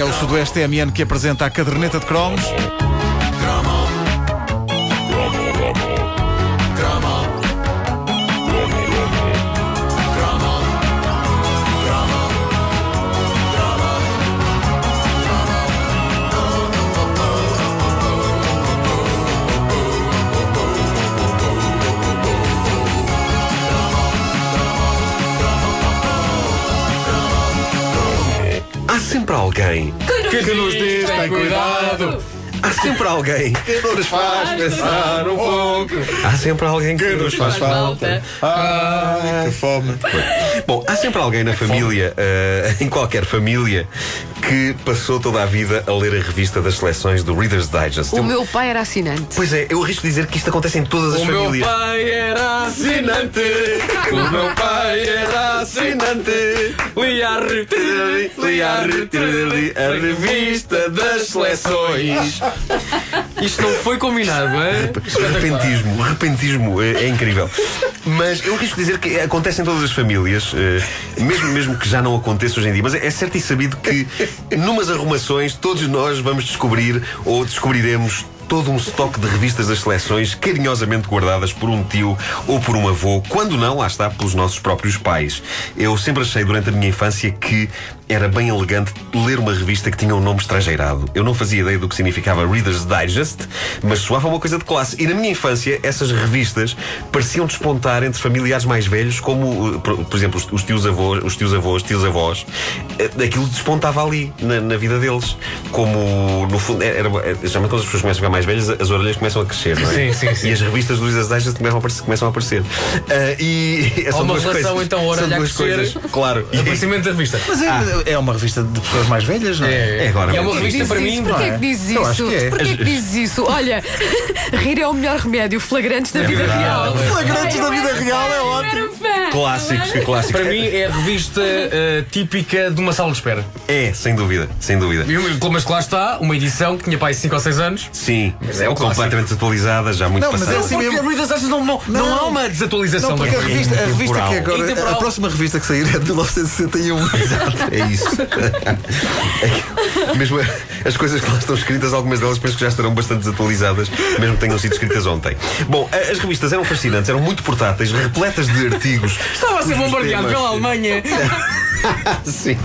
É o Sudoeste TMN que apresenta a caderneta de cromos. Sempre alguém. Que nos diz, tem cuidado. Há sempre alguém que nos faz pensar um pouco. Há sempre alguém que nos faz falta. Ah, que fome. Bom, há sempre alguém na família, eh, em qualquer família, que passou toda a vida a ler a revista das seleções do Reader's Digest. O Eu- meu pai era assinante. Pois é, eu arrisco dizer que isto acontece em todas as O meu famílias. pai era assinante. O meu pai era assinante. Lia a revista das seleções. Isto não foi combinado, é? Repentismo, repentismo é, é incrível. Mas eu risco dizer que acontece em todas as famílias, eh, mesmo, mesmo que já não aconteça hoje em dia. Mas é, é certo e sabido que, numas arrumações, todos nós vamos descobrir ou descobriremos todo um estoque de revistas das seleções carinhosamente guardadas por um tio ou por um avô, quando não, lá está, pelos nossos próprios pais. Eu sempre achei durante a minha infância que era bem elegante ler uma revista que tinha um nome estrangeirado. Eu não fazia ideia do que significava Reader's Digest, mas soava uma coisa de classe. E na minha infância, essas revistas pareciam despontar entre familiares mais velhos, como, eh, por, por exemplo, os, os tios avós, os tios avós, tios avós. Eh, Aquilo despontava ali, na, na vida deles. Como, no fundo, era, era, geralmente quando as pessoas começam a ficar mais velhas, as orelhas começam a crescer, não é? Sim, sim, sim. E as revistas do Reader's Digest começam a aparecer. Começam a aparecer. Ah, e são uma duas relação, coisas, então, são orelha a duas crescer. coisas. Claro. E- Aparecimento da revista. Mas é, é uma revista de pessoas mais velhas, não é? É agora E é uma revista para mim. Porquê é? que dizes Eu isso? acho que é. Porquê que dizes isso? Olha, rir é o melhor remédio. Flagrantes da vida real. Flagrantes da vida real é ótimo. Clássicos, que clássicos. Para mim é a revista eh, típica de uma sala de espera. É, sem dúvida, sem dúvida. E Mas que lá está, uma edição que tinha pai 5 ou 6 anos. Sim, é um completamente desatualizada, já muito Não, mas é passada. assim Porque mesmo. Digest não, não, não, Não. há uma desatualização Não, da porque a revista. revista, a revista que agora. A próxima revista que sair é de 1961. É isso. É mesmo as coisas que lá estão escritas, algumas delas penso que já estarão bastante desatualizadas, mesmo que tenham sido escritas ontem. Bom, as revistas eram fascinantes, eram muito portáteis, repletas de artigos. Estava a ser bombardeado pela Alemanha. Sim.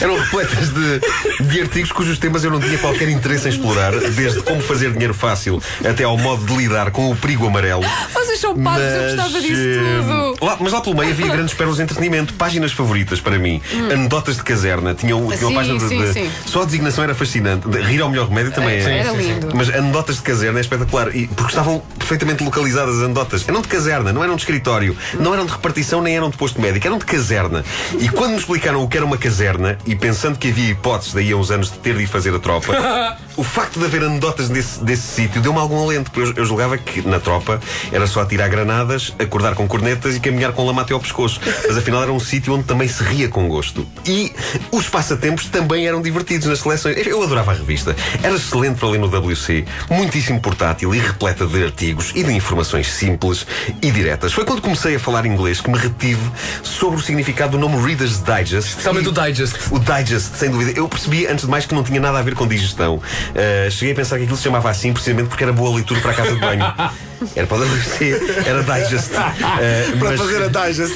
Eram- repletas de, de artigos cujos temas eu não tinha qualquer interesse em explorar, desde como fazer dinheiro fácil até ao modo de lidar com o perigo amarelo. Vocês são pagos, eu gostava disso eh, tudo. lá- mas lá pelo meio havia grandes pérolas de entretenimento, páginas favoritas para mim, anedotas de caserna, tinham, tinham uma Sim, página de, sim, de- sim. Só a designação era fascinante. De- Rir ao melhor remédio também é. Era sim, sim. lindo. Mas anedotas de caserna é espetacular. E, porque estavam perfeitamente localizadas as anedotas. Eram de caserna, não eram de escritório, não eram de repartição, nem eram de posto médico, eram de caserna. E quando me explicaram o que era uma caserna, e pensando que havia hipóteses daí a uns anos de ter de ir fazer a tropa, o facto de haver anedotas desse, desse sítio deu-me algum alento, porque eu, eu julgava que na tropa era só atirar granadas, acordar com cornetas e caminhar com lama até ao pescoço. Mas afinal era um sítio onde também se ria com gosto. E os passatempos também eram divertidos nas seleções. Eu adorava a revista. Era excelente para ler no WC, muitíssimo portátil e repleta de artigos e de informações simples e diretas. Foi quando comecei a falar inglês que me retive sobre o significado do nome Reader's Digest. Especialmente E- o Digest. o Digest, sem dúvida. Eu percebi, antes de mais, que não tinha nada a ver com digestão. Uh, cheguei a pensar que aquilo se chamava assim precisamente porque era boa leitura para a casa de banho. Era para WC, era Digest. Uh, Para mas- fazer a digest.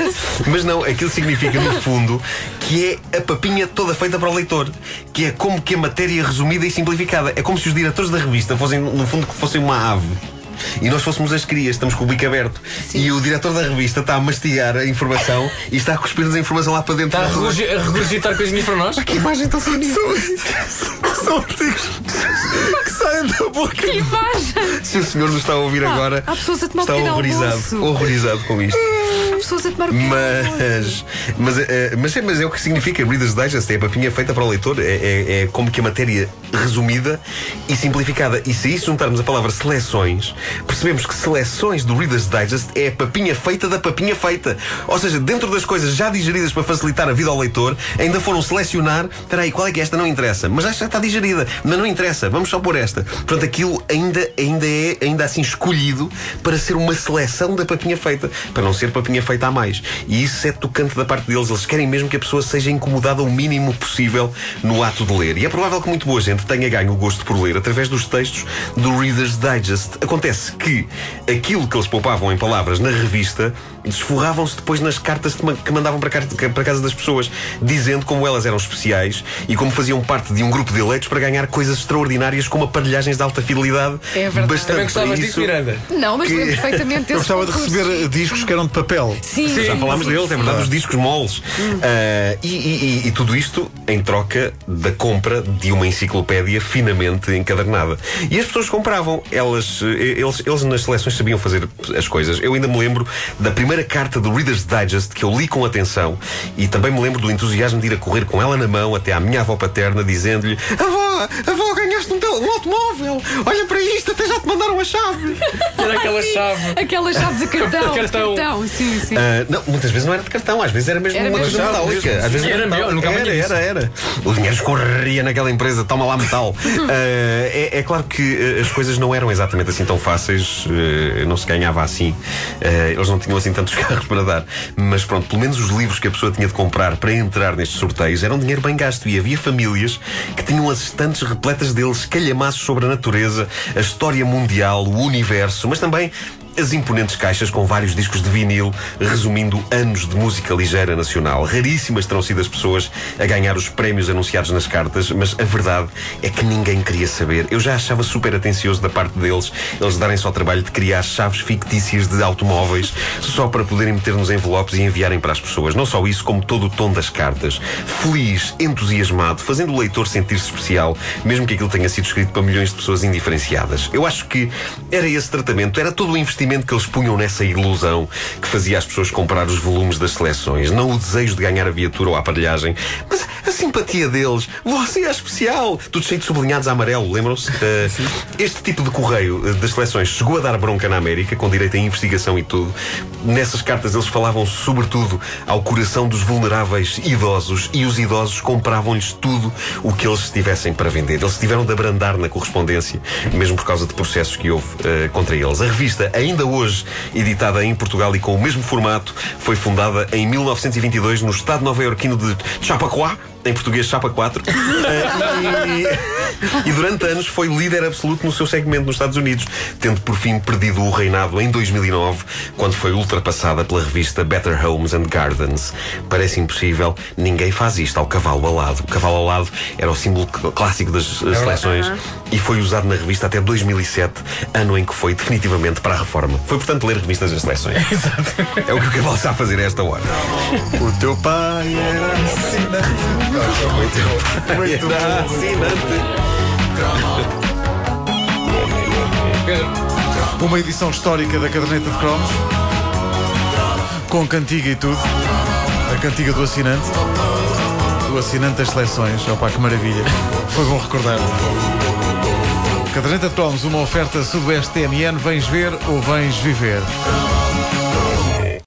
mas não, aquilo significa, no fundo, que é a papinha toda feita para o leitor. Que é como que a matéria resumida e simplificada. É como se os diretores da revista fossem, no fundo, que fossem uma ave. E nós fôssemos as crias, estamos com o bico aberto. E o diretor da revista está a mastigar a informação e está a cuspir-nos a informação lá para dentro. Está a regurgi- a regurgitar coisinhas para nós? Que imagem tão bonita. São artigos que saem da boca. Que imagem! Se o senhor nos está a ouvir Ah, agora, há pessoas a tomar está horrorizado, horrorizado com isto. Pessoas a tomar almoço. Mas, mas, eh, mas, é, mas é o que significa Reader's Digest, é a papinha feita para o leitor, é, é- é como que a matéria resumida e simplificada. E se isso juntarmos a palavra seleções, percebemos que seleções do Reader's Digest é a papinha feita da papinha feita. Ou seja, dentro das coisas já digeridas para facilitar a vida ao leitor, ainda foram selecionar. Espera aí, qual é que é esta? Não interessa. Mas esta já está digerida. Mas não interessa, vamos só pôr esta. Portanto, aquilo ainda, ainda é ainda assim escolhido para ser uma seleção da papinha feita, para não ser papinha feita a mais. E isso é tocante da parte deles. Eles querem mesmo que a pessoa seja incomodada o mínimo possível no ato de ler. E é provável que muito boa gente tenha ganho o gosto por ler através dos textos do Reader's Digest. Acontece que aquilo que eles poupavam em palavras na revista desforravam-se depois nas cartas que mandavam para, casa das pessoas, dizendo como elas eram especiais e como faziam parte de um grupo de eleitos para ganhar coisas extraordinárias como aparelhagens de alta fidelidade. É verdade. Bastante Também gostavas disso, isso. Miranda? Não, mas Que- lembro perfeitamente Eu gostava de receber discos que eram de papel. Sim, Já sim, falámos sim, deles, é sim. verdade, os discos moles. Ah, e, e- e- e tudo isto em troca da compra de uma enciclopédia finamente encadernada. E as pessoas compravam. Elas, eh, eles, eles nas seleções sabiam fazer as coisas. Eu ainda me lembro da primeira carta do Reader's Digest que eu li com atenção e também me lembro do entusiasmo de ir a correr com ela na mão até à minha avó paterna, dizendo-lhe: Avó, avó, ganhaste um, um automóvel! Olha para isto, até já te mandaram a chave! Era aquela chave. Aquela chave de cartão. Cartão. cartão. Sim, sim. Ah, não, muitas vezes não era de cartão, às vezes era mesmo Era uma mesmo chave metálica. mesmo. Às vezes Era metal. melhor, nunca era, era, era. O dinheiro escorria naquela empresa, toma lá metal. Ah, é, é claro que ah, as coisas não eram exatamente assim tão fáceis, ah, não se ganhava assim. Ah, eles não tinham assim tantos carros para dar. Mas pronto, pelo menos os livros que a pessoa tinha de comprar para entrar nestes sorteios eram dinheiro bem gasto. E havia famílias que tinham as estantes repletas deles, calhamaços sobre a natureza, a história mundial, o universo, mas também as imponentes caixas com vários discos de vinil, resumindo anos de música ligeira nacional. Raríssimas terão sido as pessoas a ganhar os prémios anunciados nas cartas, mas a verdade é que ninguém queria saber. Eu já achava super atencioso da parte deles eles darem só trabalho de criar chaves fictícias de automóveis só para poderem meter nos envelopes e enviarem para as pessoas. Não só isso, como todo o tom das cartas. Feliz, entusiasmado, fazendo o leitor sentir-se especial, mesmo que aquilo tenha sido escrito para milhões de pessoas indiferenciadas. Eu acho que era esse tratamento, era todo o investimento que eles punham nessa ilusão que fazia as pessoas comprar os volumes das seleções. Não o desejo de ganhar a viatura ou a aparelhagem, mas a simpatia deles. Você é especial! Tudo cheio de sublinhados a amarelo, lembram-se? Eh, este tipo de correio eh, das seleções chegou a dar bronca na América, com direito a investigação e tudo. Nessas cartas eles falavam sobretudo ao coração dos vulneráveis idosos e os idosos compravam-lhes tudo o que eles tivessem para vender. Eles tiveram de abrandar na correspondência, mesmo por causa de processos que houve eh, contra eles. A revista, ainda hoje editada em Portugal e com o mesmo formato, foi fundada em 1922 no estado nova-iorquino de Chappaqua, em português Chapa 4, Eh, e, e durante anos foi líder absoluto no seu segmento nos Estados Unidos, tendo por fim perdido o reinado em 2009, quando foi ultrapassada pela revista Better Homes and Gardens. Parece impossível, ninguém faz isto ao cavalo alado. O cavalo alado era o símbolo cl- clássico das eh, seleções e foi usado na revista até 2007, ano em que foi definitivamente para a reforma. Foi, portanto, ler revistas das seleções. É o que o cavalo está a fazer a esta hora. O teu pai era assinante. Muito bom. Era assinante. Pedro, Uma edição histórica da caderneta de cromos. Com cantiga e tudo. A cantiga do assinante. Do assinante das seleções. Opa, que maravilha. Foi bom recordar. Caderneta de cromos, uma oferta Sudoeste TMN. Vens ver ou vens viver?